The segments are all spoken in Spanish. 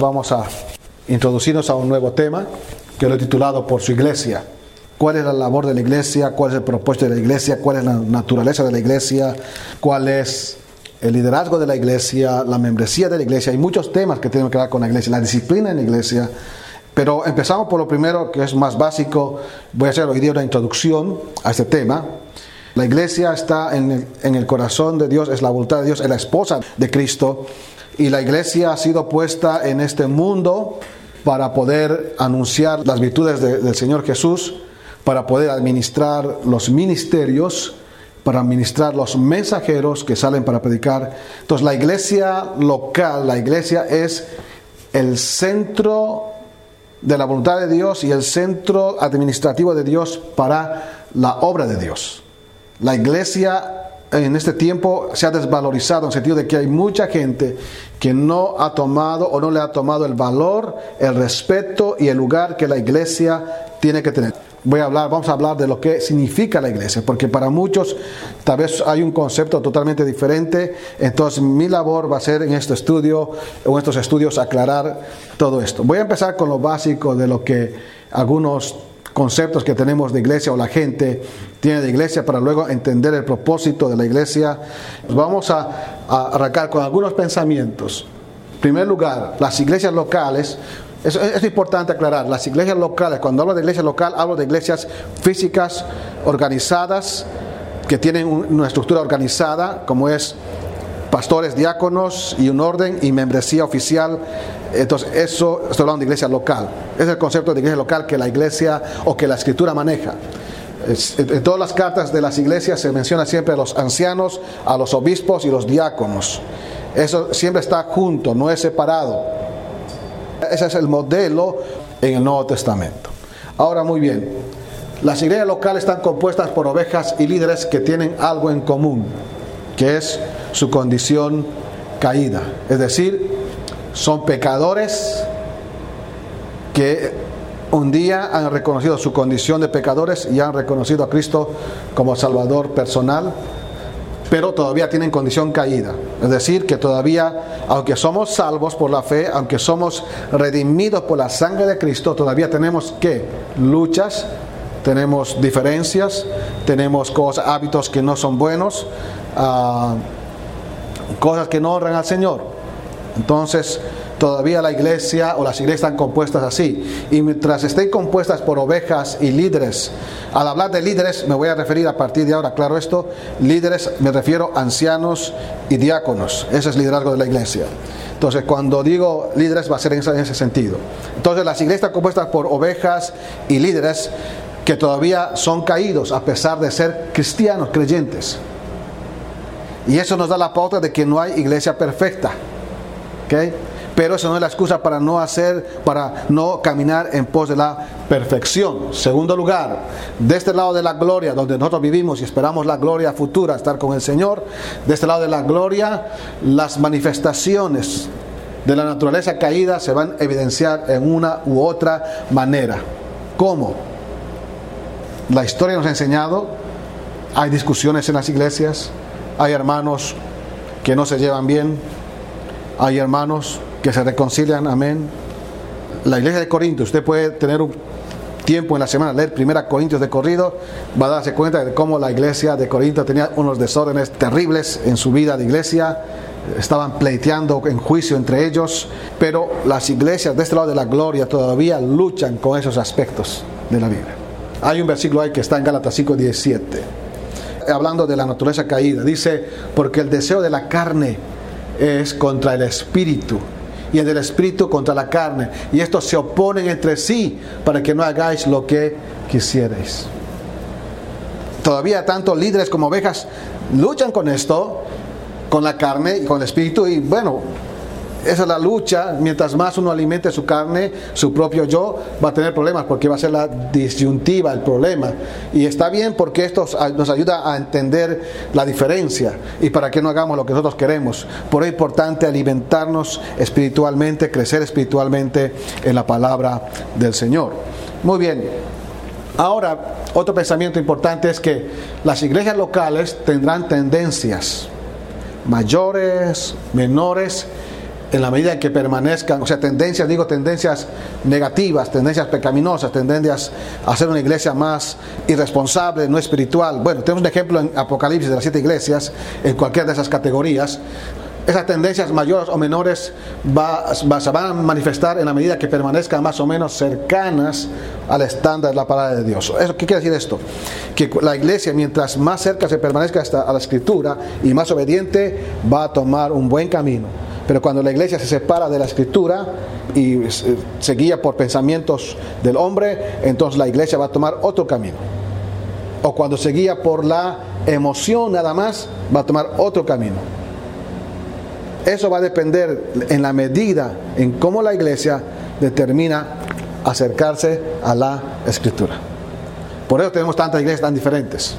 Vamos a introducirnos a un nuevo tema que lo he titulado por su iglesia. ¿Cuál es la labor de la iglesia? ¿Cuál es el propósito de la iglesia? ¿Cuál es la naturaleza de la iglesia? ¿Cuál es el liderazgo de la iglesia? ¿La membresía de la iglesia? Hay muchos temas que tienen que ver con la iglesia, la disciplina en la iglesia. Pero empezamos por lo primero, que es más básico. Voy a hacer hoy día una introducción a este tema. La iglesia está en el, en el corazón de Dios, es la voluntad de Dios, es la esposa de Cristo. Y la iglesia ha sido puesta en este mundo para poder anunciar las virtudes de, del Señor Jesús, para poder administrar los ministerios, para administrar los mensajeros que salen para predicar. Entonces la iglesia local, la iglesia es el centro de la voluntad de Dios y el centro administrativo de Dios para la obra de Dios. La iglesia en este tiempo se ha desvalorizado en el sentido de que hay mucha gente que no ha tomado o no le ha tomado el valor, el respeto y el lugar que la iglesia tiene que tener. Voy a hablar, vamos a hablar de lo que significa la iglesia, porque para muchos tal vez hay un concepto totalmente diferente. Entonces mi labor va a ser en este estudio o en estos estudios aclarar todo esto. Voy a empezar con lo básico de lo que algunos conceptos que tenemos de iglesia o la gente tiene de iglesia para luego entender el propósito de la iglesia. Vamos a, a arrancar con algunos pensamientos. En primer lugar, las iglesias locales, es, es, importante aclarar, las iglesias locales, cuando hablo de iglesia local, hablo de iglesias físicas organizadas, que tienen una estructura organizada, como es pastores, diáconos y un orden y membresía oficial. Entonces, eso estoy hablando de iglesia local. Es el concepto de iglesia local que la iglesia o que la escritura maneja. En todas las cartas de las iglesias se menciona siempre a los ancianos, a los obispos y los diáconos. Eso siempre está junto, no es separado. Ese es el modelo en el Nuevo Testamento. Ahora muy bien, las iglesias locales están compuestas por ovejas y líderes que tienen algo en común, que es su condición caída. Es decir, son pecadores que un día han reconocido su condición de pecadores y han reconocido a Cristo como Salvador personal, pero todavía tienen condición caída. Es decir, que todavía, aunque somos salvos por la fe, aunque somos redimidos por la sangre de Cristo, todavía tenemos que luchas, tenemos diferencias, tenemos cosas, hábitos que no son buenos, uh, cosas que no honran al Señor. Entonces, todavía la iglesia o las iglesias están compuestas así. Y mientras estén compuestas por ovejas y líderes, al hablar de líderes me voy a referir a partir de ahora, claro esto, líderes me refiero a ancianos y diáconos. Ese es liderazgo de la iglesia. Entonces, cuando digo líderes va a ser en ese sentido. Entonces, las iglesias están compuestas por ovejas y líderes que todavía son caídos a pesar de ser cristianos, creyentes. Y eso nos da la pauta de que no hay iglesia perfecta. Pero eso no es la excusa para no hacer, para no caminar en pos de la perfección. Segundo lugar, de este lado de la gloria, donde nosotros vivimos y esperamos la gloria futura, estar con el Señor, de este lado de la gloria, las manifestaciones de la naturaleza caída se van a evidenciar en una u otra manera. ¿Cómo? La historia nos ha enseñado, hay discusiones en las iglesias, hay hermanos que no se llevan bien, hay hermanos que se reconcilian, amén. La iglesia de Corinto, usted puede tener un tiempo en la semana, leer Primera Corintios de corrido, va a darse cuenta de cómo la iglesia de Corinto tenía unos desórdenes terribles en su vida de iglesia, estaban pleiteando en juicio entre ellos, pero las iglesias de este lado de la gloria todavía luchan con esos aspectos de la Biblia. Hay un versículo ahí que está en Gálatas 5:17, hablando de la naturaleza caída, dice, porque el deseo de la carne es contra el espíritu y el del espíritu contra la carne. Y estos se oponen entre sí para que no hagáis lo que quisierais. Todavía tanto líderes como ovejas luchan con esto, con la carne y con el espíritu. Y bueno, esa es la lucha. Mientras más uno alimente su carne, su propio yo, va a tener problemas porque va a ser la disyuntiva el problema. Y está bien porque esto nos ayuda a entender la diferencia y para que no hagamos lo que nosotros queremos. Por eso es importante alimentarnos espiritualmente, crecer espiritualmente en la palabra del Señor. Muy bien. Ahora, otro pensamiento importante es que las iglesias locales tendrán tendencias mayores, menores, en la medida que permanezcan, o sea, tendencias, digo tendencias negativas, tendencias pecaminosas, tendencias a ser una iglesia más irresponsable, no espiritual. Bueno, tenemos un ejemplo en Apocalipsis de las siete iglesias, en cualquiera de esas categorías. Esas tendencias mayores o menores se van a manifestar en la medida que permanezcan más o menos cercanas al estándar de la palabra de Dios. ¿Eso, ¿Qué quiere decir esto? Que la iglesia, mientras más cerca se permanezca a la escritura y más obediente, va a tomar un buen camino pero cuando la iglesia se separa de la escritura y se guía por pensamientos del hombre, entonces la iglesia va a tomar otro camino. O cuando se guía por la emoción nada más, va a tomar otro camino. Eso va a depender en la medida en cómo la iglesia determina acercarse a la escritura. Por eso tenemos tantas iglesias tan diferentes.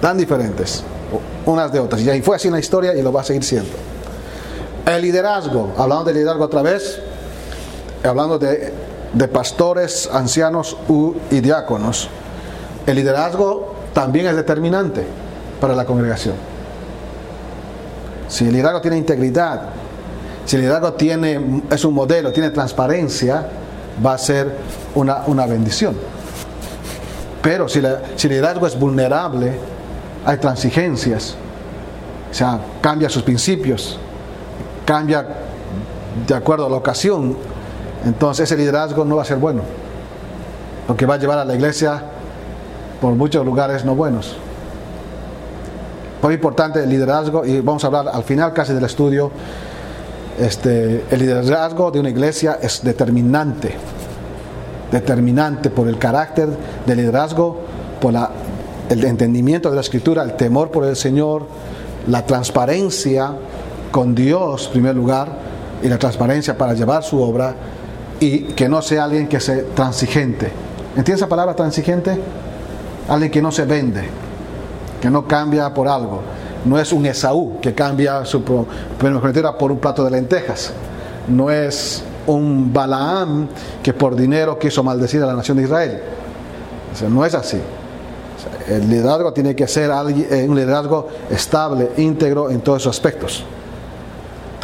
Tan diferentes unas de otras. Y fue así en la historia y lo va a seguir siendo. El liderazgo, hablando de liderazgo otra vez, hablando de, pastores, ancianos y diáconos, el liderazgo también es determinante para la congregación. Si el liderazgo tiene integridad, si el liderazgo tiene, es un modelo, tiene transparencia, va a ser una, una bendición. Pero si, si el liderazgo es vulnerable, hay transigencias, o sea, cambia sus principios, cambia de acuerdo a la ocasión, entonces ese liderazgo no va a ser bueno, lo que va a llevar a la iglesia por muchos lugares no buenos. Muy importante el liderazgo, y vamos a hablar al final casi del estudio, este, el liderazgo de una iglesia es determinante, determinante por el carácter del liderazgo, por la, el entendimiento de la escritura, el temor por el Señor, la transparencia con Dios en primer lugar y la transparencia para llevar su obra y que no sea alguien que sea transigente. ¿Entiendes esa palabra transigente? Alguien que no se vende, que no cambia por algo. No es un Esaú que cambia su primogenitura por un plato de lentejas. No es un Balaam que por dinero quiso maldecir a la nación de Israel. no es así. El liderazgo tiene que ser eh, un liderazgo estable, íntegro en todos sus aspectos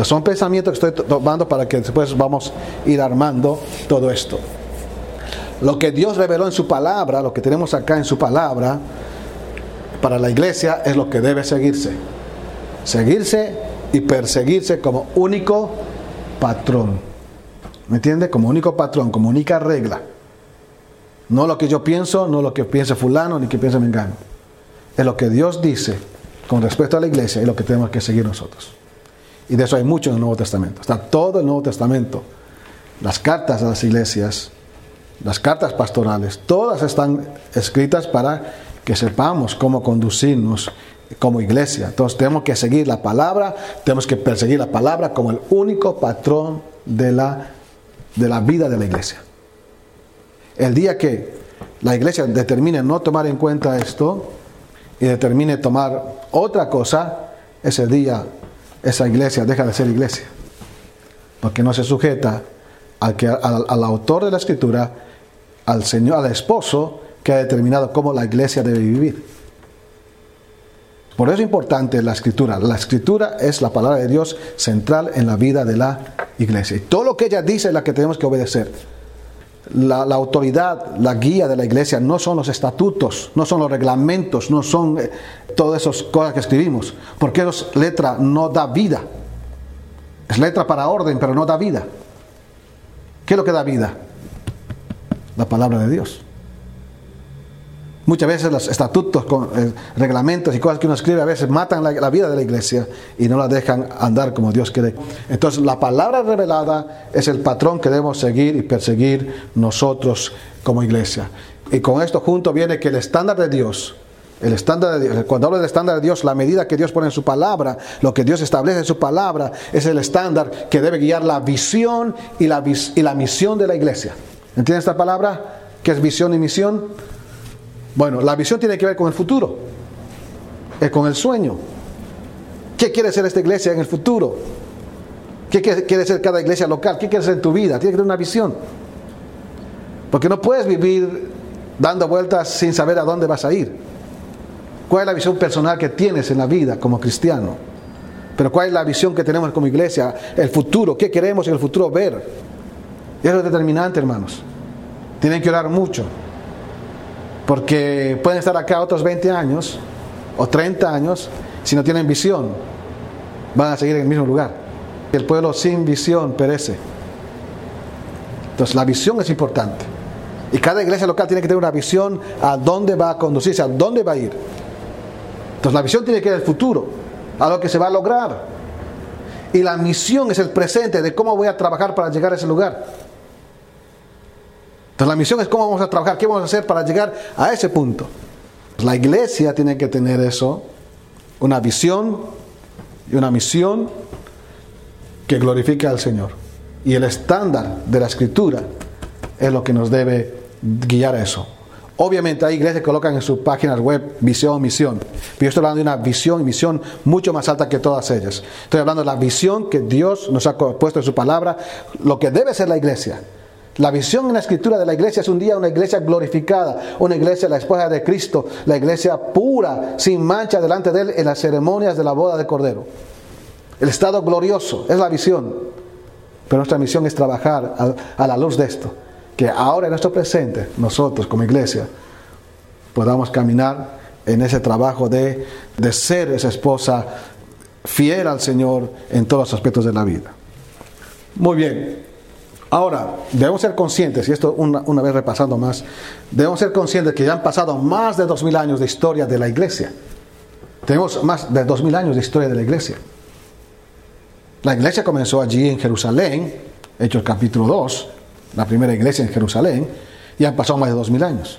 son pensamientos que estoy tomando para que después vamos a ir armando todo esto. Lo que Dios reveló en su palabra, lo que tenemos acá en su palabra, para la iglesia es lo que debe seguirse. Seguirse y perseguirse como único patrón. ¿Me entiende? Como único patrón, como única regla. No lo que yo pienso, no lo que piense fulano, ni que piense mengano. Es lo que Dios dice con respecto a la iglesia y lo que tenemos que seguir nosotros. Y de eso hay mucho en el Nuevo Testamento. Está todo el Nuevo Testamento. Las cartas a las iglesias, las cartas pastorales, todas están escritas para que sepamos cómo conducirnos como iglesia. Entonces tenemos que seguir la palabra, tenemos que perseguir la palabra como el único patrón de la, de la vida de la iglesia. El día que la iglesia determine no tomar en cuenta esto y determine tomar otra cosa, ese día esa iglesia deja de ser iglesia, porque no se sujeta al, que, al, autor de la escritura, al Señor, al esposo que ha determinado cómo la iglesia debe vivir. Por eso es importante la escritura. La escritura es la palabra de Dios central en la vida de la iglesia. Y todo lo que ella dice es la que tenemos que obedecer. La, autoridad, la guía de la iglesia no son los estatutos, no son los reglamentos, no son eh, todas esas cosas que escribimos, porque es letra no da vida. Es letra para orden, pero no da vida. ¿Qué es lo que da vida? La palabra de Dios. Muchas veces los estatutos, eh, reglamentos y cosas que uno escribe a veces matan la, vida de la iglesia y no la dejan andar como Dios quiere. Entonces la palabra revelada es el patrón que debemos seguir y perseguir nosotros como iglesia. Y con esto junto viene que el estándar de Dios, el estándar de Dios, cuando hablo del estándar de Dios, la medida que Dios pone en su palabra, lo que Dios establece en su palabra, es el estándar que debe guiar la visión y la, misión de la iglesia. ¿Entiendes esta palabra? ¿Qué es visión y misión? Bueno, la visión tiene que ver con el futuro, es con el sueño. ¿Qué quiere ser esta iglesia en el futuro? ¿Qué quiere ser cada iglesia local? ¿Qué quiere ser en tu vida? Tiene que tener una visión. Porque no puedes vivir dando vueltas sin saber a dónde vas a ir. ¿Cuál es la visión personal que tienes en la vida como cristiano? Pero ¿cuál es la visión que tenemos como iglesia? El futuro, ¿qué queremos en el futuro ver? Eso es determinante, hermanos. Tienen que orar mucho. Porque pueden estar acá otros 20 años o 30 años si no tienen visión. Van a seguir en el mismo lugar. El pueblo sin visión perece. Entonces la visión es importante. Y cada iglesia local tiene que tener una visión a dónde va a conducirse, a dónde va a ir. Entonces la visión tiene que ir al futuro a lo que se va a lograr. Y la misión es el presente de cómo voy a trabajar para llegar a ese lugar. Entonces la misión es cómo vamos a trabajar, qué vamos a hacer para llegar a ese punto. La iglesia tiene que tener eso, una visión y una misión que glorifique al Señor. Y el estándar de la escritura es lo que nos debe guiar a eso. Obviamente hay iglesias que colocan en sus páginas web visión, misión. Pero yo estoy hablando de una visión y misión mucho más alta que todas ellas. Estoy hablando de la visión que Dios nos ha puesto en su palabra, lo que debe ser la iglesia. La visión en la escritura de la iglesia es un día una iglesia glorificada, una iglesia, la esposa de Cristo, la iglesia pura, sin mancha delante de Él en las ceremonias de la boda de Cordero. El estado glorioso es la visión. Pero nuestra misión es trabajar a la luz de esto que ahora en nuestro presente, nosotros como iglesia, podamos caminar en ese trabajo de, de ser esa esposa fiel al Señor en todos los aspectos de la vida. Muy bien. Ahora, debemos ser conscientes, y esto una, una, vez repasando más, debemos ser conscientes que ya han pasado más de dos mil años de historia de la iglesia. Tenemos más de dos mil años de historia de la iglesia. La iglesia comenzó allí en Jerusalén, Hechos capítulo 2, la primera iglesia en Jerusalén, y han pasado más de dos mil años.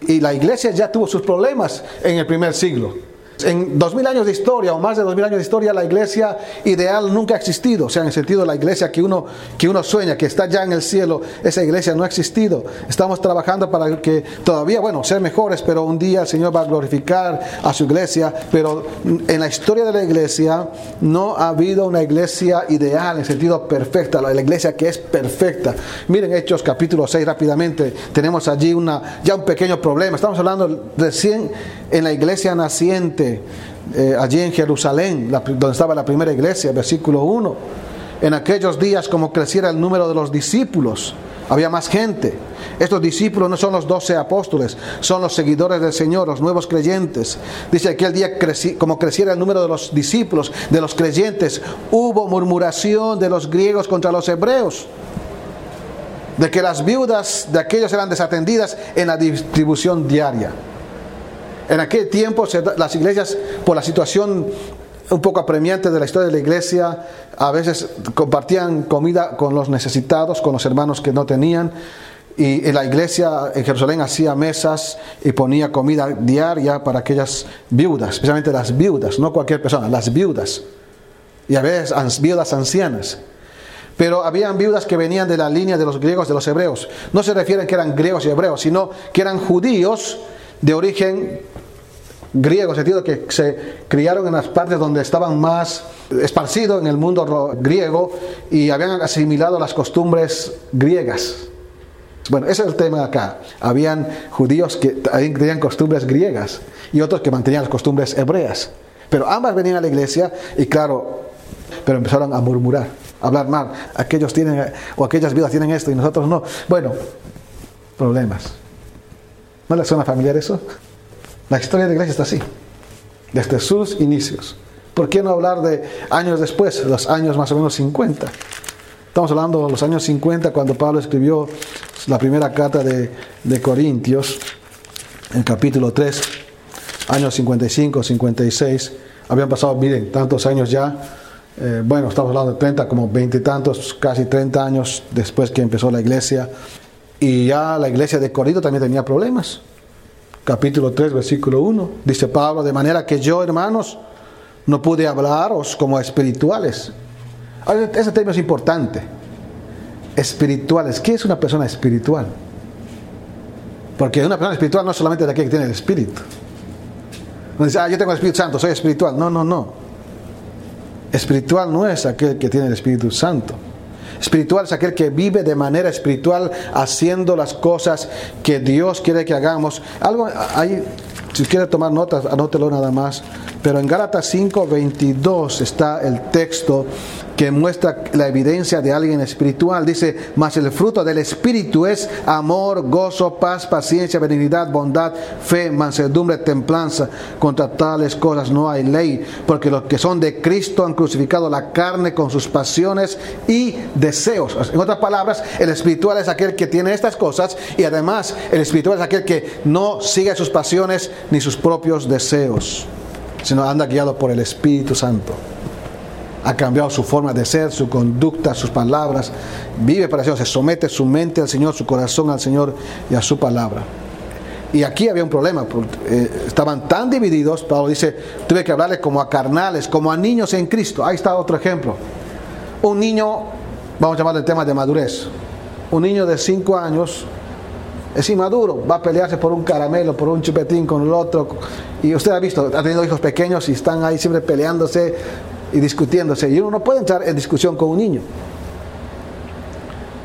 Y la iglesia ya tuvo sus problemas en el primer siglo. En dos mil años de historia o más de dos mil años de historia, la iglesia ideal nunca ha existido. O sea, en el sentido de la iglesia que uno, que uno sueña, que está ya en el cielo, esa iglesia no ha existido. Estamos trabajando para que todavía, bueno, ser mejores, pero un día el Señor va a glorificar a su iglesia. Pero en la historia de la iglesia no ha habido una iglesia ideal en sentido perfecta, la iglesia que es perfecta. Miren Hechos capítulo 6 rápidamente, tenemos allí una, ya un pequeño problema. Estamos hablando recién en la iglesia naciente eh, allí en Jerusalén, donde estaba la primera iglesia, versículo 1. En aquellos días, como creciera el número de los discípulos, había más gente. Estos discípulos no son los doce apóstoles, son los seguidores del Señor, los nuevos creyentes. Dice aquel día, como creciera el número de los discípulos, de los creyentes, hubo murmuración de los griegos contra los hebreos, de que las viudas de aquellos eran desatendidas en la distribución diaria. En aquel tiempo las iglesias, por la situación un poco apremiante de la historia de la iglesia, a veces compartían comida con los necesitados, con los hermanos que no tenían. Y la iglesia en Jerusalén hacía mesas y ponía comida diaria para aquellas viudas, especialmente las viudas, no cualquier persona, las viudas. Y a veces viudas ancianas. Pero habían viudas que venían de la línea de los griegos, de los hebreos. No se refieren que eran griegos y hebreos, sino que eran judíos de origen griego, sentido que se criaron en las partes donde estaban más esparcidos en el mundo griego y habían asimilado las costumbres griegas. Bueno, ese es el tema acá. Habían judíos que tenían costumbres griegas y otros que mantenían las costumbres hebreas. Pero ambas venían a la iglesia y claro, pero empezaron a murmurar, a hablar mal. Aquellos tienen, o aquellas vidas tienen esto y nosotros no. Bueno, problemas. ¿No les suena familiar eso? La historia de la iglesia está así, desde sus inicios. ¿Por qué no hablar de años después, los años más o menos 50? Estamos hablando de los años 50 cuando Pablo escribió la primera carta de, de Corintios, en capítulo 3, años 55, 56. Habían pasado, miren, tantos años ya. Eh, bueno, estamos hablando de 30, como 20 y tantos, casi 30 años después que empezó la iglesia. Y ya la iglesia de Corinto también tenía problemas capítulo 3, versículo 1. Dice Pablo, de manera que yo, hermanos, no pude hablaros como espirituales. ese tema es importante. Espirituales. ¿Qué es una persona espiritual? Porque una persona espiritual no es solamente de aquel que tiene el Espíritu. No dice, ah, yo tengo el Espíritu Santo, soy espiritual. No, no, no. Espiritual no es aquel que tiene el Espíritu Santo. Espiritual es aquel que vive de manera espiritual haciendo las cosas que Dios quiere que hagamos. Algo hay Si quiere tomar notas, anótelo nada más. Pero en Gálatas 5, 22 está el texto que muestra la evidencia de alguien espiritual. Dice, mas el fruto del espíritu es amor, gozo, paz, paciencia, benignidad, bondad, fe, mansedumbre, templanza. Contra tales cosas no hay ley, porque los que son de Cristo han crucificado la carne con sus pasiones y deseos. En otras palabras, el espiritual es aquel que tiene estas cosas y además el espiritual es aquel que no sigue sus pasiones ni sus propios deseos, sino anda guiado por el Espíritu Santo ha cambiado su forma de ser, su conducta, sus palabras, vive para el Señor, se somete su mente al Señor, su corazón al Señor y a su palabra. Y aquí había un problema, eh, estaban tan divididos, Pablo dice, tuve que hablarles como a carnales, como a niños en Cristo. Ahí está otro ejemplo. Un niño, vamos a llamarle el tema de madurez, un niño de 5 años es inmaduro, va a pelearse por un caramelo, por un chupetín con el otro. Y usted ha visto, ha tenido hijos pequeños y están ahí siempre peleándose y discutiéndose. Y uno no puede entrar en discusión con un niño.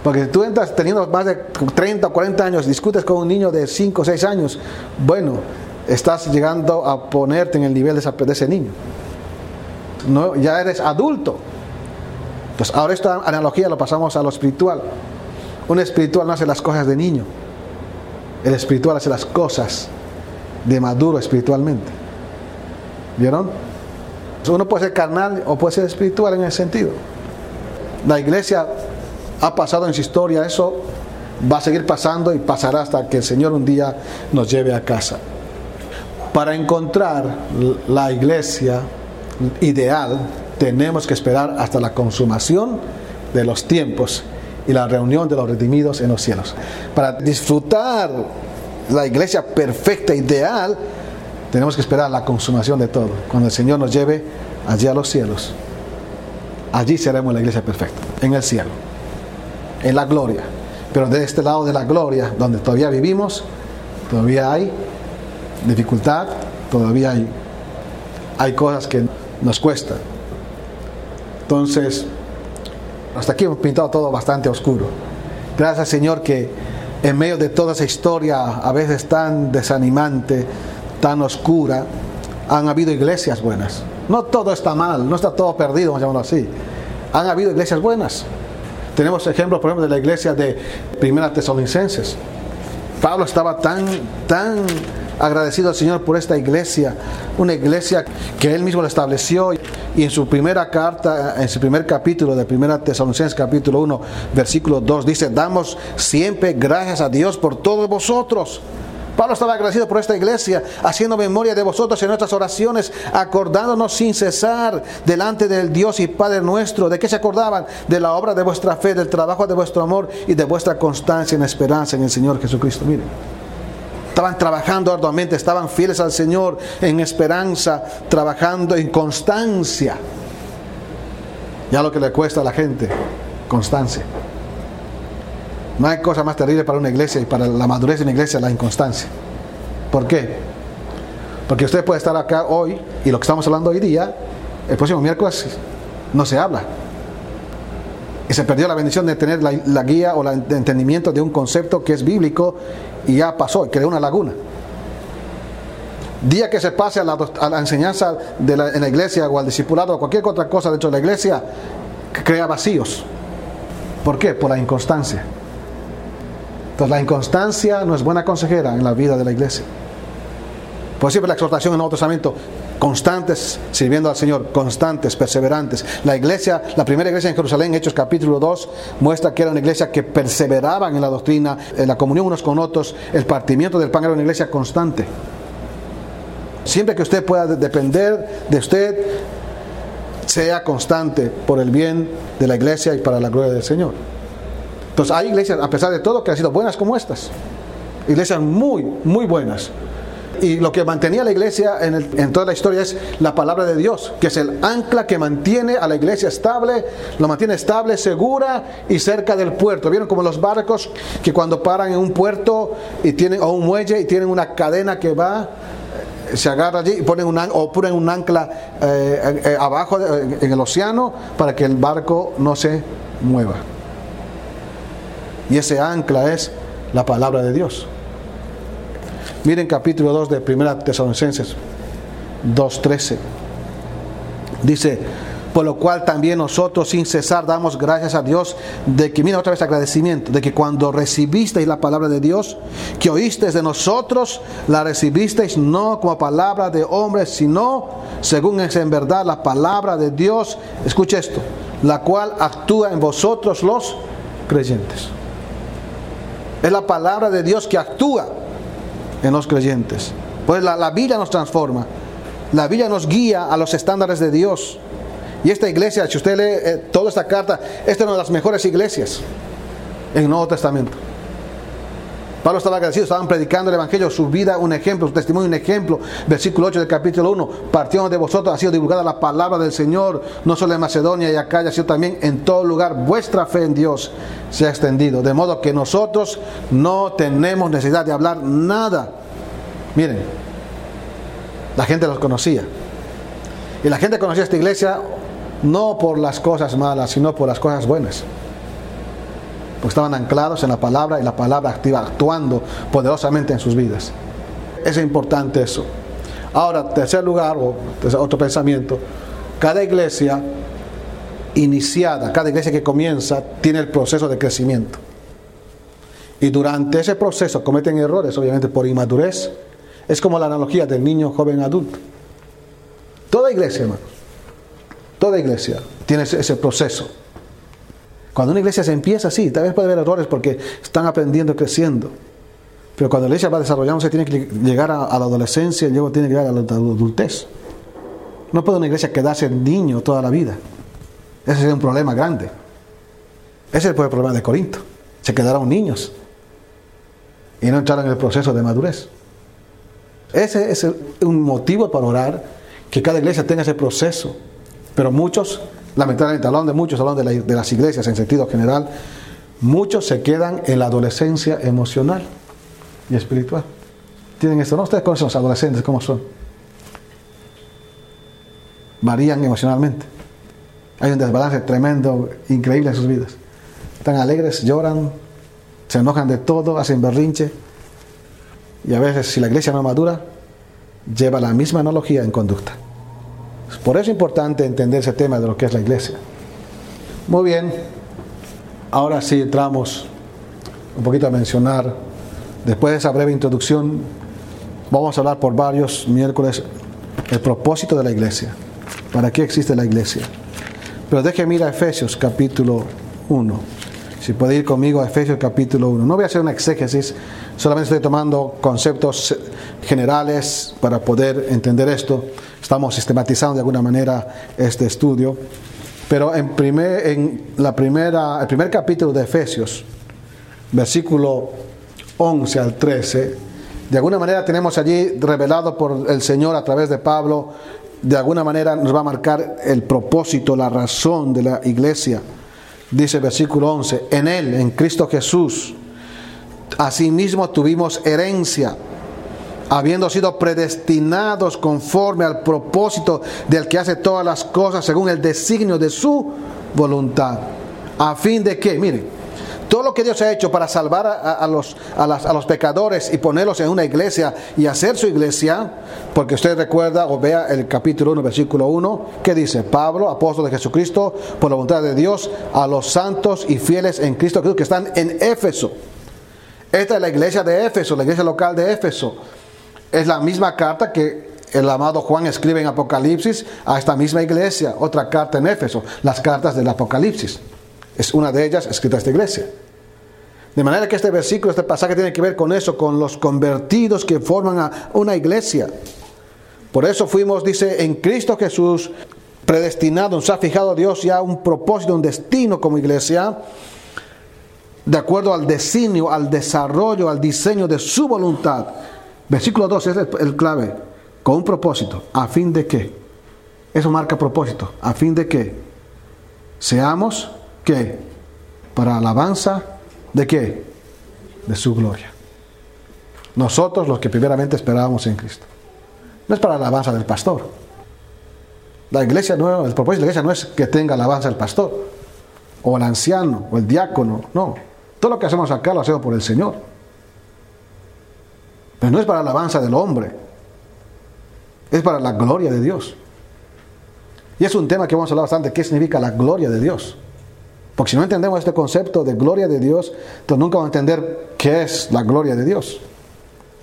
Porque si tú entras teniendo más de 30 o 40 años, discutes con un niño de 5 o 6 años, bueno, estás llegando a ponerte en el nivel de ese niño. No, ya eres adulto. Entonces, ahora esta analogía lo pasamos a lo espiritual. Un espiritual no hace las cosas de niño. El espiritual hace las cosas de maduro espiritualmente. ¿Vieron? Uno puede ser carnal o puede ser espiritual en ese sentido. La iglesia ha pasado en su historia, eso va a seguir pasando y pasará hasta que el Señor un día nos lleve a casa. Para encontrar la iglesia ideal, tenemos que esperar hasta la consumación de los tiempos y la reunión de los redimidos en los cielos. Para disfrutar la iglesia perfecta, ideal, tenemos que esperar la consumación de todo, cuando el Señor nos lleve allí a los cielos. Allí seremos la iglesia perfecta, en el cielo, en la gloria. Pero de este lado de la gloria, donde todavía vivimos, todavía hay dificultad, todavía hay, hay cosas que nos cuestan. Entonces, hasta aquí hemos pintado todo bastante oscuro. Gracias Señor que en medio de toda esa historia, a veces tan desanimante, tan oscura, han habido iglesias buenas. No todo está mal, no está todo perdido, vamos a llamarlo así. Han habido iglesias buenas. Tenemos ejemplos, por ejemplo, de la iglesia de Primera Tesalonicenses. Pablo estaba tan, tan agradecido al Señor por esta iglesia, una iglesia que él mismo la estableció y en su primera carta, en su primer capítulo de Primera Tesalonicenses capítulo 1, versículo 2 dice, "Damos siempre gracias a Dios por todos vosotros." Pablo estaba agradecido por esta iglesia, haciendo memoria de vosotros en nuestras oraciones, acordándonos sin cesar delante del Dios y Padre nuestro. ¿De qué se acordaban? De la obra de vuestra fe, del trabajo de vuestro amor y de vuestra constancia en esperanza en el Señor Jesucristo. Miren. Estaban trabajando arduamente, estaban fieles al Señor en esperanza, trabajando en constancia. Ya lo que le cuesta a la gente, constancia. No hay cosa más terrible para una iglesia y para la madurez de una iglesia la inconstancia. ¿Por qué? Porque usted puede estar acá hoy y lo que estamos hablando hoy día, el próximo miércoles no se habla. Y se perdió la bendición de tener la, guía o el entendimiento de un concepto que es bíblico y ya pasó, y creó una laguna. Día que se pase a la, enseñanza en la iglesia o al discipulado o cualquier otra cosa dentro de la iglesia, crea vacíos. ¿Por qué? Por la inconstancia. Entonces la inconstancia no es buena consejera en la vida de la iglesia. Por siempre la exhortación en el Nuevo Testamento, constantes sirviendo al Señor, constantes, perseverantes. La iglesia, la primera iglesia en Jerusalén, Hechos capítulo 2, muestra que era una iglesia que perseveraban en la doctrina, en la comunión unos con otros, el partimiento del pan era una iglesia constante. Siempre que usted pueda depender de usted, sea constante por el bien de la iglesia y para la gloria del Señor. Entonces hay iglesias, a pesar de todo, que han sido buenas como estas. Iglesias muy, muy buenas. Y lo que mantenía la iglesia en, toda la historia es la palabra de Dios, que es el ancla que mantiene a la iglesia estable, lo mantiene estable, segura y cerca del puerto. ¿Vieron como los barcos que cuando paran en un puerto y tienen, o un muelle y tienen una cadena que va, se agarra allí y ponen un, o ponen un ancla eh, eh, abajo en el océano para que el barco no se mueva? Y ese ancla es la palabra de Dios. Miren capítulo 2 de 1 Tesalonicenses 2.13. Dice, por lo cual también nosotros sin cesar damos gracias a Dios de que, mira otra vez agradecimiento, de que cuando recibisteis la palabra de Dios, que oísteis de nosotros, la recibisteis no como palabra de hombres, sino según es en verdad la palabra de Dios, escuche esto, la cual actúa en vosotros los creyentes. Es la palabra de Dios que actúa en los creyentes. Pues la, la Biblia nos transforma. La Biblia nos guía a los estándares de Dios. Y esta iglesia, si usted lee eh, toda esta carta, esta es una de las mejores iglesias en el Nuevo Testamento. Pablo estaba agradecido, estaban predicando el Evangelio, su vida un ejemplo, su testimonio un ejemplo. Versículo 8 del capítulo 1, partiendo de vosotros ha sido divulgada la palabra del Señor, no solo en Macedonia y acá, sino también en todo lugar. Vuestra fe en Dios se ha extendido, de modo que nosotros no tenemos necesidad de hablar nada. Miren, la gente los conocía. Y la gente conocía esta iglesia no por las cosas malas, sino por las cosas buenas. Porque estaban anclados en la palabra y la palabra activa, actuando poderosamente en sus vidas. Es importante eso. Ahora, tercer lugar, o otro pensamiento, cada iglesia iniciada, cada iglesia que comienza, tiene el proceso de crecimiento. Y durante ese proceso cometen errores, obviamente por inmadurez. Es como la analogía del niño, joven, adulto. Toda iglesia, hermanos, toda iglesia tiene ese proceso. Cuando una iglesia se empieza así, tal vez puede haber errores porque están aprendiendo, creciendo. Pero cuando la iglesia va desarrollándose, tiene que llegar a, la adolescencia y luego tiene que llegar a la adultez. No puede una iglesia quedarse niño toda la vida. Ese es un problema grande. Ese es el problema de Corinto. Se quedaron niños y no entraron en el proceso de madurez. Ese es un motivo para orar que cada iglesia tenga ese proceso. Pero muchos lamentablemente hablando de muchos, hablando de, las iglesias en sentido general, muchos se quedan en la adolescencia emocional y espiritual. Tienen esto, ¿no? Ustedes conocen los adolescentes, ¿cómo son? Varían emocionalmente. Hay un desbalance tremendo, increíble en sus vidas. Están alegres, lloran, se enojan de todo, hacen berrinche. Y a veces, si la iglesia no madura, lleva la misma analogía en conducta. Por eso es importante entender ese tema de lo que es la iglesia. Muy bien, ahora sí entramos un poquito a mencionar, después de esa breve introducción, vamos a hablar por varios miércoles el propósito de la iglesia. ¿Para qué existe la iglesia? Pero deje mirar Efesios capítulo 1. Si puede ir conmigo a Efesios capítulo 1. No voy a hacer una exégesis, solamente estoy tomando conceptos generales para poder entender esto. Estamos sistematizando de alguna manera este estudio. Pero en, primer, en la primera, el primer capítulo de Efesios, versículo 11 al 13, de alguna manera tenemos allí revelado por el Señor a través de Pablo, de alguna manera nos va a marcar el propósito, la razón de la iglesia. Dice versículo 11, en Él, en Cristo Jesús, asimismo tuvimos herencia habiendo sido predestinados conforme al propósito del que hace todas las cosas según el designio de su voluntad. A fin de que, miren, todo lo que Dios ha hecho para salvar a, los, pecadores y ponerlos en una iglesia y hacer su iglesia, porque usted recuerda o vea el capítulo 1, versículo 1, que dice, Pablo, apóstol de Jesucristo, por la voluntad de Dios, a los santos y fieles en Cristo que están en Éfeso. Esta es la iglesia de Éfeso, la iglesia local de Éfeso. Es la misma carta que el amado Juan escribe en Apocalipsis a esta misma iglesia, otra carta en Éfeso, las cartas del Apocalipsis. Es una de ellas escrita esta iglesia. De manera que este versículo, este pasaje tiene que ver con eso, con los convertidos que forman una iglesia. Por eso fuimos, dice, en Cristo Jesús, predestinado, nos ha fijado Dios ya un propósito, un destino como iglesia, de acuerdo al designio, al desarrollo, al diseño de su voluntad. Versículo 2 es el, clave, con un propósito, a fin de que, eso marca propósito, a fin de que seamos, que Para alabanza de qué? De su gloria. Nosotros los que primeramente esperábamos en Cristo. No es para la alabanza del pastor. La iglesia no, el propósito de la iglesia no es que tenga alabanza el pastor, o el anciano, o el diácono, no. Todo lo que hacemos acá lo hacemos por el Señor. Pero no es para la alabanza del hombre, es para la gloria de Dios. Y es un tema que vamos a hablar bastante, ¿qué significa la gloria de Dios? Porque si no entendemos este concepto de gloria de Dios, entonces nunca vamos a entender qué es la gloria de Dios.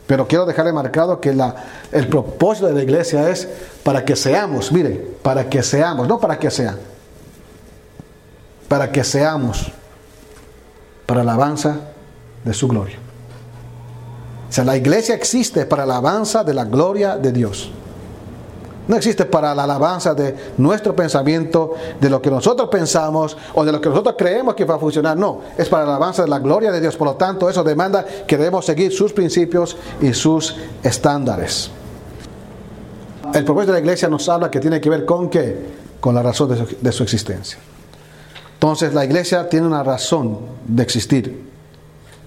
Pero quiero dejarle marcado que el propósito de la iglesia es para que seamos, mire, para que seamos, no para que sean, para que seamos para la alabanza de su gloria. O sea, la iglesia existe para la alabanza de la gloria de Dios. No existe para la alabanza de nuestro pensamiento, de lo que nosotros pensamos o de lo que nosotros creemos que va a funcionar. No, es para la alabanza de la gloria de Dios. Por lo tanto, eso demanda que debemos seguir sus principios y sus estándares. El propósito de la iglesia nos habla que tiene que ver con qué? Con la razón de su, de su existencia. Entonces, la iglesia tiene una razón de existir.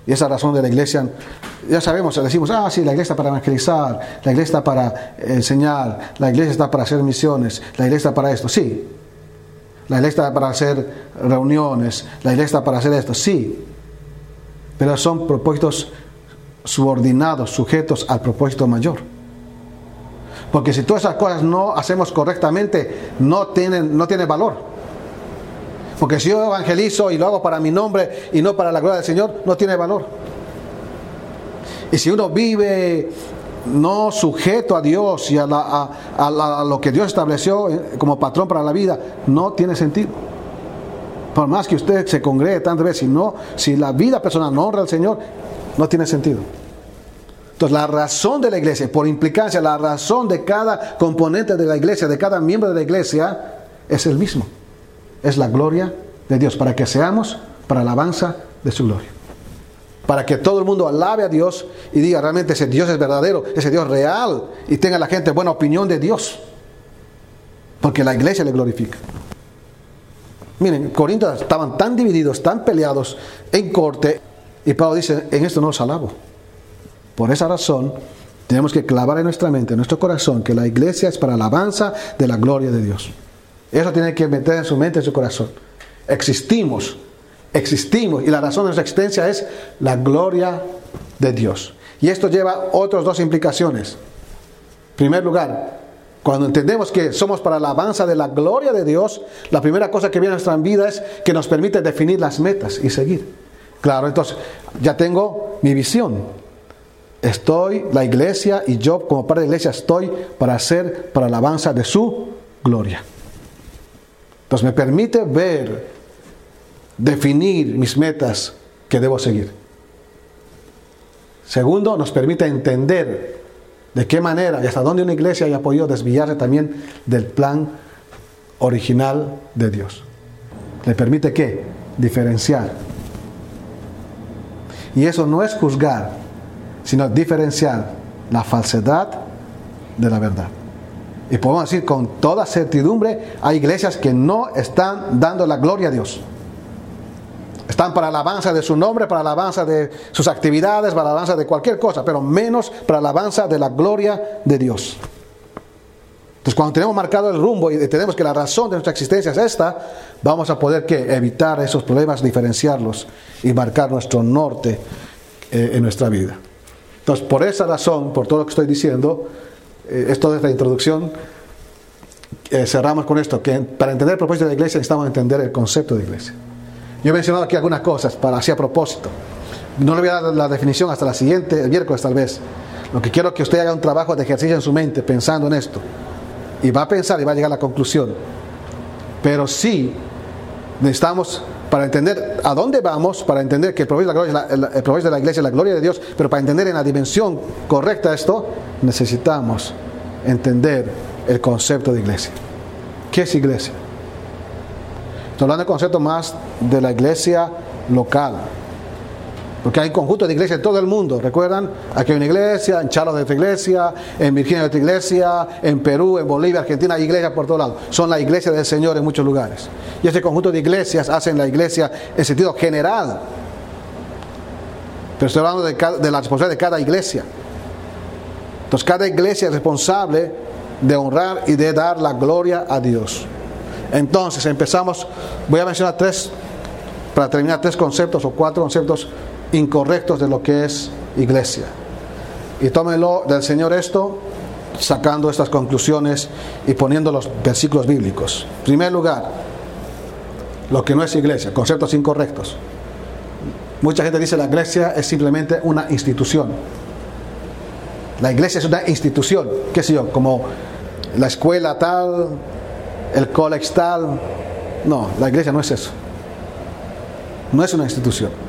Y esa razón de la iglesia, ya sabemos, decimos, ah, sí, la iglesia está para evangelizar, la iglesia está para enseñar, la iglesia está para hacer misiones, la iglesia está para esto, sí. La iglesia está para hacer reuniones, la iglesia está para hacer esto, sí. Pero son propósitos subordinados, sujetos al propósito mayor. Porque si todas esas cosas no hacemos correctamente, no tienen, no tienen valor. Porque si yo evangelizo y lo hago para mi nombre y no para la gloria del Señor, no tiene valor. Y si uno vive no sujeto a Dios y a, lo que Dios estableció eh, como patrón para la vida, no tiene sentido. Por más que usted se congregue tantas veces, si la vida personal no honra al Señor, no tiene sentido. Entonces, la razón de la iglesia, por implicancia, la razón de cada componente de la iglesia, de cada miembro de la iglesia, es el mismo es la gloria de Dios, para que seamos para la alabanza de su gloria. Para que todo el mundo alabe a Dios y diga realmente ese Dios es verdadero, ese Dios real y tenga la gente buena opinión de Dios. Porque la iglesia le glorifica. Miren, Corintios estaban tan divididos, tan peleados en corte y Pablo dice, en esto no los alabo. Por esa razón, tenemos que clavar en nuestra mente, en nuestro corazón, que la iglesia es para la alabanza de la gloria de Dios. Eso tiene que meter en su mente, en su corazón. Existimos, existimos, y la razón de nuestra existencia es la gloria de Dios. Y esto lleva otras dos implicaciones. En primer lugar, cuando entendemos que somos para la alabanza de la gloria de Dios, la primera cosa que viene a nuestra vida es que nos permite definir las metas y seguir. Claro, entonces ya tengo mi visión. Estoy, la iglesia y yo como parte de la iglesia estoy para hacer para la alabanza de su gloria. Entonces me permite ver, definir mis metas que debo seguir. Segundo, nos permite entender de qué manera y hasta dónde una iglesia haya podido desviarse también del plan original de Dios. Le permite qué? Diferenciar. Y eso no es juzgar, sino diferenciar la falsedad de la verdad. Y podemos decir con toda certidumbre, hay iglesias que no están dando la gloria a Dios. Están para la alabanza de su nombre, para la alabanza de sus actividades, para la alabanza de cualquier cosa, pero menos para la alabanza de la gloria de Dios. Entonces, cuando tenemos marcado el rumbo y tenemos que la razón de nuestra existencia es esta, vamos a poder ¿qué? evitar esos problemas, diferenciarlos y marcar nuestro norte eh, en nuestra vida. Entonces, por esa razón, por todo lo que estoy diciendo, esto es la introducción. Eh, cerramos con esto, que para entender el propósito de la iglesia necesitamos entender el concepto de iglesia. Yo he mencionado aquí algunas cosas para así a propósito. No le voy a dar la definición hasta la siguiente, el miércoles tal vez. Lo que quiero es que usted haga un trabajo de ejercicio en su mente pensando en esto. Y va a pensar y va a llegar a la conclusión. Pero sí necesitamos, para entender a dónde vamos, para entender que el la, el de la iglesia es la gloria de Dios, pero para entender en la dimensión correcta esto, necesitamos entender el concepto de iglesia. ¿Qué es iglesia? Estoy hablando del concepto más de la iglesia local. Porque hay conjuntos de iglesias en todo el mundo. ¿Recuerdan? Aquí hay una iglesia, en Charlotte hay otra iglesia, en Virginia hay otra iglesia, en Perú, en Bolivia, Argentina hay iglesias por todos lados. Son la iglesia del Señor en muchos lugares. Y ese conjunto de iglesias hacen la iglesia en sentido general. Pero estoy hablando de, de la responsabilidad de cada iglesia. Entonces cada iglesia es responsable de honrar y de dar la gloria a Dios. Entonces empezamos, voy a mencionar tres, para terminar, tres conceptos o cuatro conceptos incorrectos de lo que es iglesia. Y tómelo del Señor esto, sacando estas conclusiones y poniendo los versículos bíblicos. En primer lugar, lo que no es iglesia, conceptos incorrectos. Mucha gente dice la iglesia es simplemente una institución. La iglesia es una institución, qué sé yo, como la escuela tal, el college tal. No, la iglesia no es eso. No es una institución.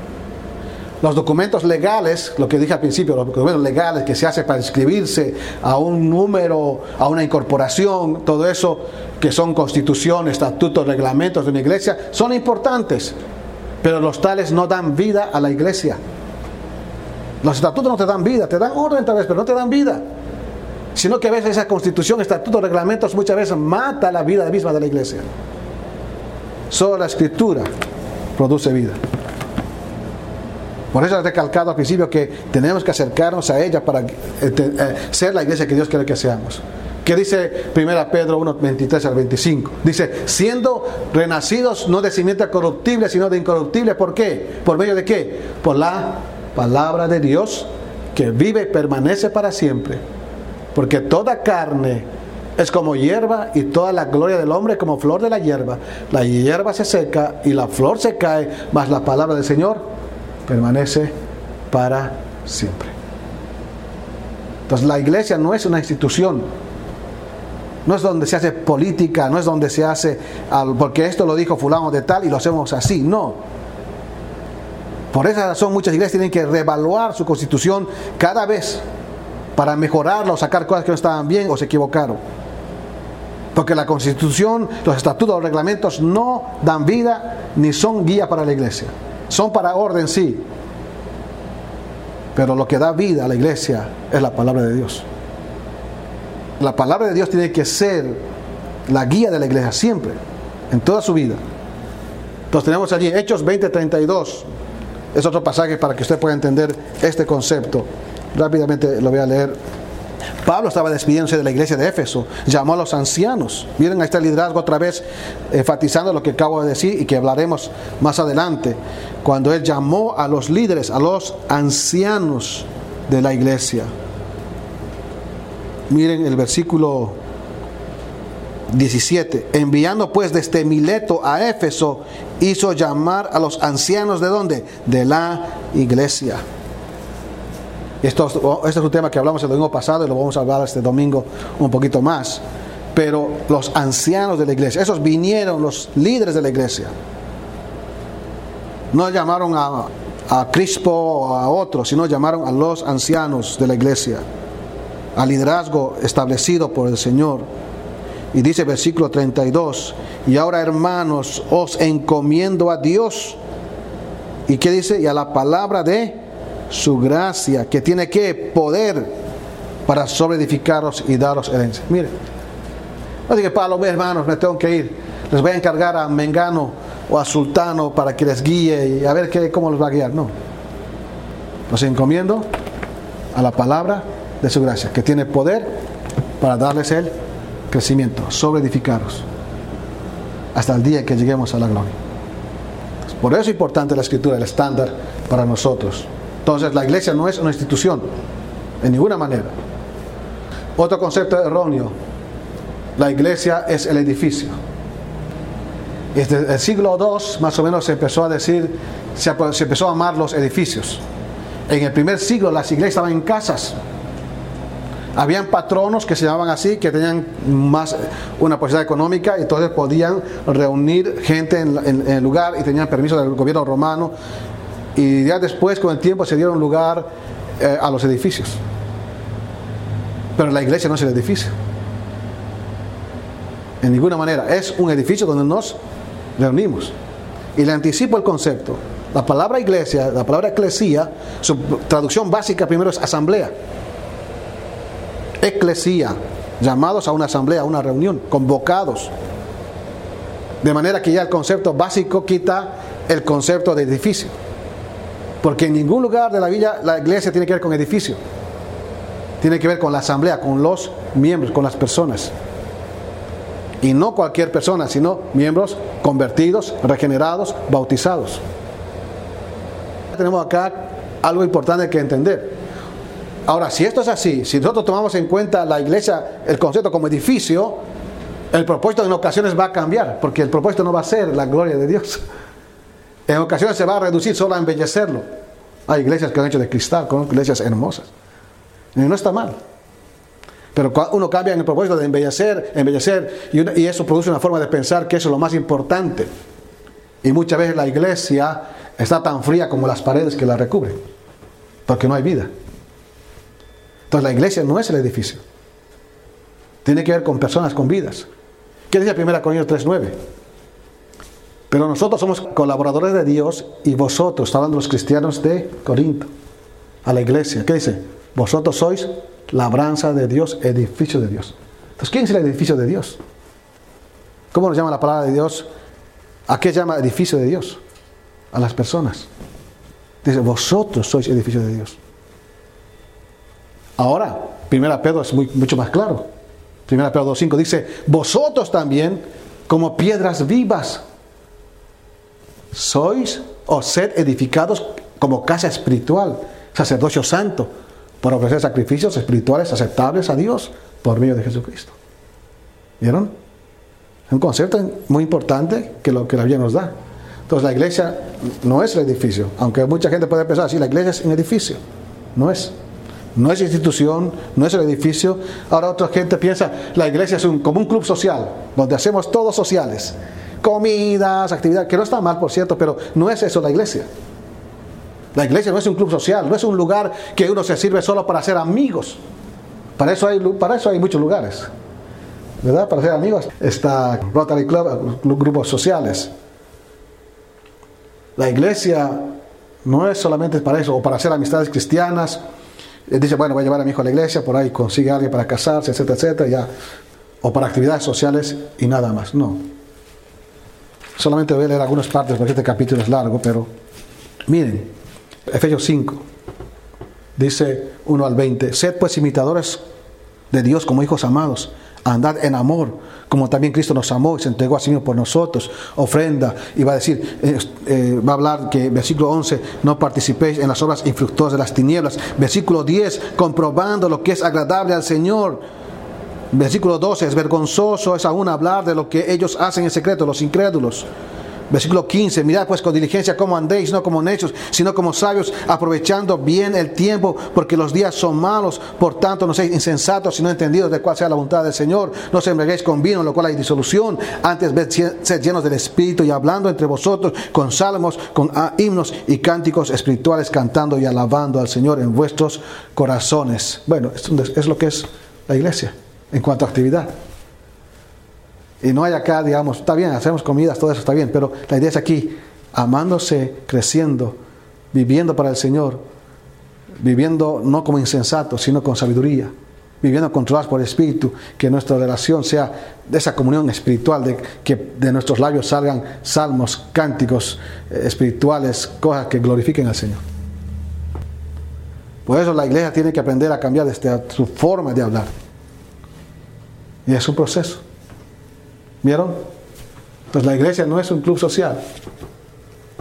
Los documentos legales, lo que dije al principio, los documentos legales que se hace para inscribirse a un número, a una incorporación, todo eso que son constituciones, estatutos, reglamentos de una iglesia, son importantes. Pero los tales no dan vida a la iglesia. Los estatutos no te dan vida, te dan orden tal vez, pero no te dan vida. Sino que a veces esa constitución, estatutos, reglamentos muchas veces mata la vida misma de la iglesia. Solo la escritura produce vida. Por eso he recalcado al principio que tenemos que acercarnos a ella para eh, eh, ser la iglesia que Dios quiere que seamos. ¿Qué dice 1 Pedro 1, 23 al 25? Dice, siendo renacidos no de simiente corruptible, sino de incorruptible. ¿Por qué? ¿Por medio de qué? Por la palabra de Dios que vive y permanece para siempre. Porque toda carne es como hierba y toda la gloria del hombre como flor de la hierba. La hierba se seca y la flor se cae, mas la palabra del Señor permanece para siempre. Entonces la iglesia no es una institución, no es donde se hace política, no es donde se hace, porque esto lo dijo fulano de tal y lo hacemos así, no. Por esa razón muchas iglesias tienen que reevaluar su constitución cada vez para mejorarla o sacar cosas que no estaban bien o se equivocaron. Porque la constitución, los estatutos, los reglamentos no dan vida ni son guía para la iglesia. Son para orden, sí. Pero lo que da vida a la iglesia es la palabra de Dios. La palabra de Dios tiene que ser la guía de la iglesia siempre, en toda su vida. Entonces tenemos allí Hechos 20:32. Es otro pasaje para que usted pueda entender este concepto. Rápidamente lo voy a leer Pablo estaba despidiéndose de la iglesia de Éfeso, llamó a los ancianos. Miren, ahí está el liderazgo otra vez, enfatizando lo que acabo de decir y que hablaremos más adelante. Cuando él llamó a los líderes, a los ancianos de la iglesia. Miren el versículo 17. Enviando pues desde Mileto a Éfeso, hizo llamar a los ancianos de dónde? De la iglesia. Esto, este es un tema que hablamos el domingo pasado y lo vamos a hablar este domingo un poquito más. Pero los ancianos de la iglesia, esos vinieron los líderes de la iglesia. No llamaron a, a Crispo o a otros, sino llamaron a los ancianos de la iglesia, al liderazgo establecido por el Señor. Y dice versículo 32, y ahora hermanos, os encomiendo a Dios. ¿Y qué dice? Y a la palabra de su gracia, que tiene que poder para sobreedificaros y daros herencia. Miren, no que para los hermanos me tengo que ir, les voy a encargar a Mengano o a Sultano para que les guíe y a ver qué, cómo los va a guiar. No, los encomiendo a la palabra de su gracia, que tiene poder para darles el crecimiento, sobreedificaros hasta el día que lleguemos a la gloria. Por eso es importante la escritura, el estándar para nosotros. Entonces la iglesia no es una institución, en ninguna manera. Otro concepto erróneo, la iglesia es el edificio. Desde el siglo II más o menos se empezó a decir, se, empezó a amar los edificios. En el primer siglo las iglesias estaban en casas. Habían patronos que se llamaban así, que tenían más una posibilidad económica entonces podían reunir gente en el lugar y tenían permiso del gobierno romano y ya después con el tiempo se dieron lugar eh, a los edificios. Pero la iglesia no es el edificio. En ninguna manera. Es un edificio donde nos reunimos. Y le anticipo el concepto. La palabra iglesia, la palabra eclesía, su traducción básica primero es asamblea. Eclesía, llamados a una asamblea, a una reunión, convocados. De manera que ya el concepto básico quita el concepto de edificio. Porque en ningún lugar de la villa la iglesia tiene que ver con edificio. Tiene que ver con la asamblea, con los miembros, con las personas. Y no cualquier persona, sino miembros convertidos, regenerados, bautizados. Tenemos acá algo importante que entender. Ahora, si esto es así, si nosotros tomamos en cuenta la iglesia, el concepto como edificio, el propósito en ocasiones va a cambiar, porque el propósito no va a ser la gloria de Dios. En ocasiones se va a reducir solo a embellecerlo. Hay iglesias que han hecho de cristal, con iglesias hermosas. Y no está mal. Pero uno cambia en el propósito de embellecer, embellecer, y, eso produce una forma de pensar que eso es lo más importante. Y muchas veces la iglesia está tan fría como las paredes que la recubren, porque no hay vida. Entonces la iglesia no es el edificio. Tiene que ver con personas con vidas. ¿Qué dice 1 Corintios 3.9? Pero nosotros somos colaboradores de Dios y vosotros, está hablando los cristianos de Corinto, a la iglesia. ¿Qué dice? Vosotros sois labranza de Dios, edificio de Dios. Entonces, ¿quién es el edificio de Dios? ¿Cómo nos llama la palabra de Dios? ¿A qué llama edificio de Dios? A las personas. Dice, vosotros sois edificio de Dios. Ahora, 1 Pedro es mucho más claro. 1 Pedro 2.5 dice, vosotros también, como piedras vivas, sois o sed edificados como casa espiritual, sacerdocio santo, para ofrecer sacrificios espirituales aceptables a Dios por medio de Jesucristo. ¿Vieron? Es un concepto muy importante que lo que la Biblia nos da. Entonces la iglesia no es el edificio, aunque mucha gente puede pensar así, la iglesia es un edificio. No es. No es institución, no es el edificio. Ahora otra gente piensa, la iglesia es un, como un club social, donde hacemos todos sociales comidas, actividades, que no está mal, por cierto, pero no es eso la iglesia. La iglesia no es un club social, no es un lugar que uno se sirve solo para hacer amigos. Para eso hay, para eso hay muchos lugares. ¿Verdad? Para ser amigos está Rotary Club, grupos sociales. La iglesia no es solamente para eso, o para hacer amistades cristianas. Dice, bueno, voy a llevar a mi hijo a la iglesia, por ahí consigue a alguien para casarse, etcétera, etcétera, ya. O para actividades sociales y nada más. No. Solamente voy a leer algunas partes porque este capítulo es largo, pero miren, Efesios 5, dice 1 al 20, sed pues imitadores de Dios como hijos amados, andad en amor, como también Cristo nos amó y se entregó a sí mismo por nosotros, ofrenda, y va a decir, eh, eh, va a hablar que versículo 11, no participéis en las obras infructuosas de las tinieblas, versículo 10, comprobando lo que es agradable al Señor, Versículo 12, es vergonzoso es aún hablar de lo que ellos hacen en secreto, los incrédulos. Versículo 15, mirad pues con diligencia cómo andéis, no como necios, sino como sabios, aprovechando bien el tiempo, porque los días son malos, por tanto no seáis insensatos, sino entendidos de cuál sea la voluntad del Señor. No se embriaguéis con vino, en lo cual hay disolución, antes sed llenos del Espíritu y hablando entre vosotros con salmos, con himnos y cánticos espirituales, cantando y alabando al Señor en vuestros corazones. Bueno, es lo que es la iglesia en cuanto a actividad. Y no hay acá, digamos, está bien, hacemos comidas, todo eso está bien, pero la idea es aquí, amándose, creciendo, viviendo para el Señor, viviendo no como insensatos, sino con sabiduría, viviendo controlados por el Espíritu, que nuestra relación sea de esa comunión espiritual, de que de nuestros labios salgan salmos, cánticos eh, espirituales, cosas que glorifiquen al Señor. Por eso la iglesia tiene que aprender a cambiar su forma de hablar. Y es un proceso. ¿Vieron? Pues la iglesia no es un club social.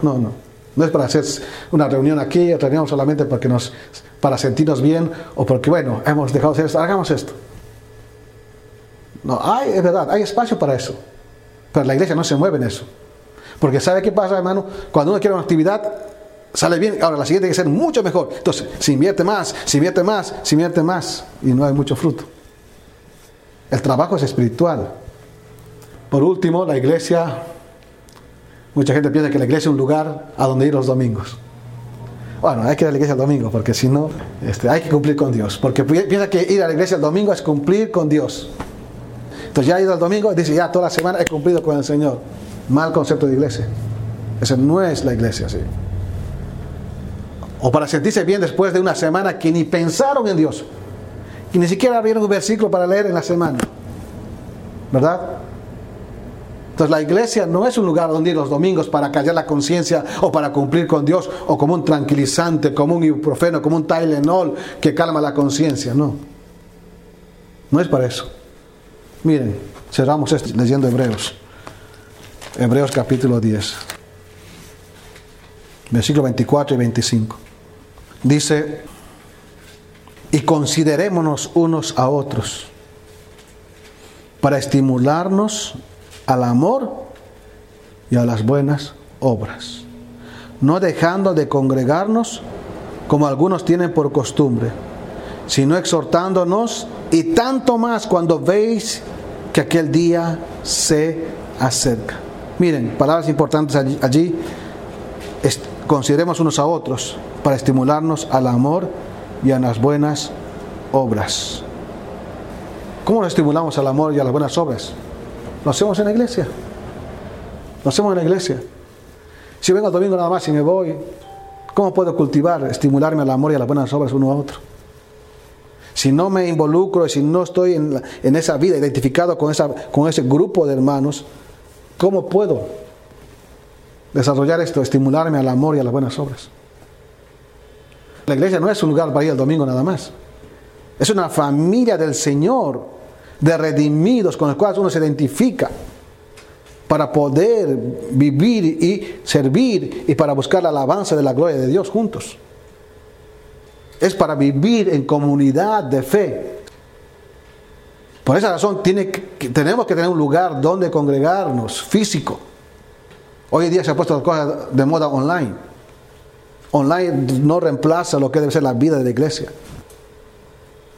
No, no. No es para hacer una reunión aquí, reunión solamente porque nos, para sentirnos bien o porque, bueno, hemos dejado de hacer esto, hagamos esto. No, hay, es verdad, hay espacio para eso. Pero la iglesia no se mueve en eso. Porque ¿sabe qué pasa, hermano? Cuando uno quiere una actividad, sale bien. Ahora, la siguiente tiene que ser mucho mejor. Entonces, se invierte más, se invierte más, se invierte más. Y no hay mucho fruto. El trabajo es espiritual. Por último, la iglesia, mucha gente piensa que la iglesia es un lugar a donde ir los domingos. Bueno, hay que ir a la iglesia el domingo, porque si no, este, hay que cumplir con Dios. Porque piensa que ir a la iglesia el domingo es cumplir con Dios. Entonces ya ha ido el domingo, dice, ya toda la semana he cumplido con el Señor. Mal concepto de iglesia. Esa no es la iglesia, sí. O para sentirse bien después de una semana que ni pensaron en Dios y ni siquiera abrieron un versículo para leer en la semana. ¿Verdad? Entonces la iglesia no es un lugar donde ir los domingos para callar la conciencia o para cumplir con Dios o como un tranquilizante, como un ibuprofeno, como un Tylenol que calma la conciencia, no. No es para eso. Miren, cerramos esto leyendo Hebreos. Hebreos capítulo 10. Versículo 24 y 25. Dice, y considerémonos unos a otros para estimularnos al amor y a las buenas obras, no dejando de congregarnos como algunos tienen por costumbre, sino exhortándonos y tanto más cuando veis que aquel día se acerca. Miren, palabras importantes allí. allí consideremos unos a otros para estimularnos al amor y a las buenas obras. ¿Cómo estimulamos al amor y a las buenas obras? Lo hacemos en la iglesia. Lo hacemos en la iglesia. Si vengo el domingo nada más y me voy, ¿cómo puedo cultivar, estimularme al amor y a las buenas obras uno a otro? Si no me involucro, si no estoy en, en esa vida identificado con, esa, con ese grupo de hermanos, ¿cómo puedo desarrollar esto, estimularme al amor y a las buenas obras? La iglesia no es un lugar para ir el domingo nada más. Es una familia del Señor, de redimidos con los cuales uno se identifica para poder vivir y servir y para buscar la alabanza de la gloria de Dios juntos. Es para vivir en comunidad de fe. Por esa razón tiene tenemos que tener un lugar donde congregarnos, físico. Hoy en día se ha puesto las cosas de moda online. Online no reemplaza lo que debe ser la vida de la iglesia.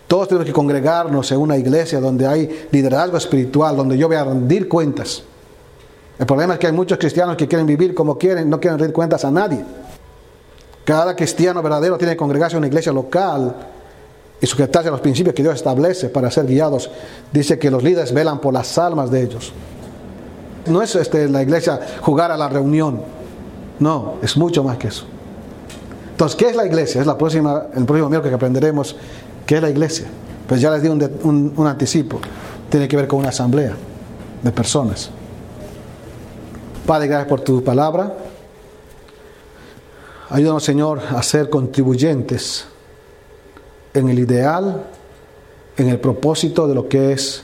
Todos tenemos que congregarnos en una iglesia donde hay liderazgo espiritual, donde yo voy a rendir cuentas. El problema es que hay muchos cristianos que quieren vivir como quieren, no quieren rendir cuentas a nadie. Cada cristiano verdadero tiene que congregarse en una iglesia local y sujetarse a los principios que Dios establece para ser guiados. Dice que los líderes velan por las almas de ellos. No es este, la iglesia jugar a la reunión. No, es mucho más que eso. Entonces, ¿qué es la iglesia? Es la próxima, el próximo miércoles que aprenderemos qué es la iglesia. Pues ya les di un, anticipo. Tiene que ver con una asamblea de personas. Padre, gracias por tu palabra. Ayúdanos, Señor, a ser contribuyentes en el ideal, en el propósito de lo que es,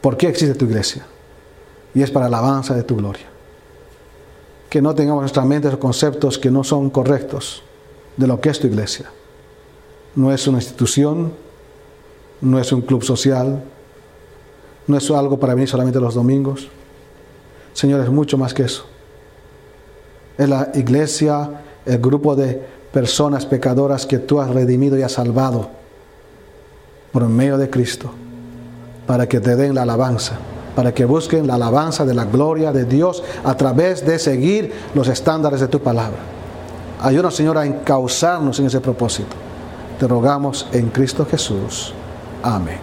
por qué existe tu iglesia. Y es para la alabanza de tu gloria. Que no tengamos en nuestra mente esos conceptos que no son correctos de lo que es tu iglesia. No es una institución, no es un club social, no es algo para venir solamente los domingos Señor, es mucho más que eso. Es la iglesia, el grupo de personas pecadoras que tú has redimido y has salvado por medio de Cristo, para que te den la alabanza, para que busquen la alabanza de la gloria de Dios a través de seguir los estándares de tu palabra. Ayúdanos, Señor, a encauzarnos en ese propósito. Te rogamos en Cristo Jesús. Amén.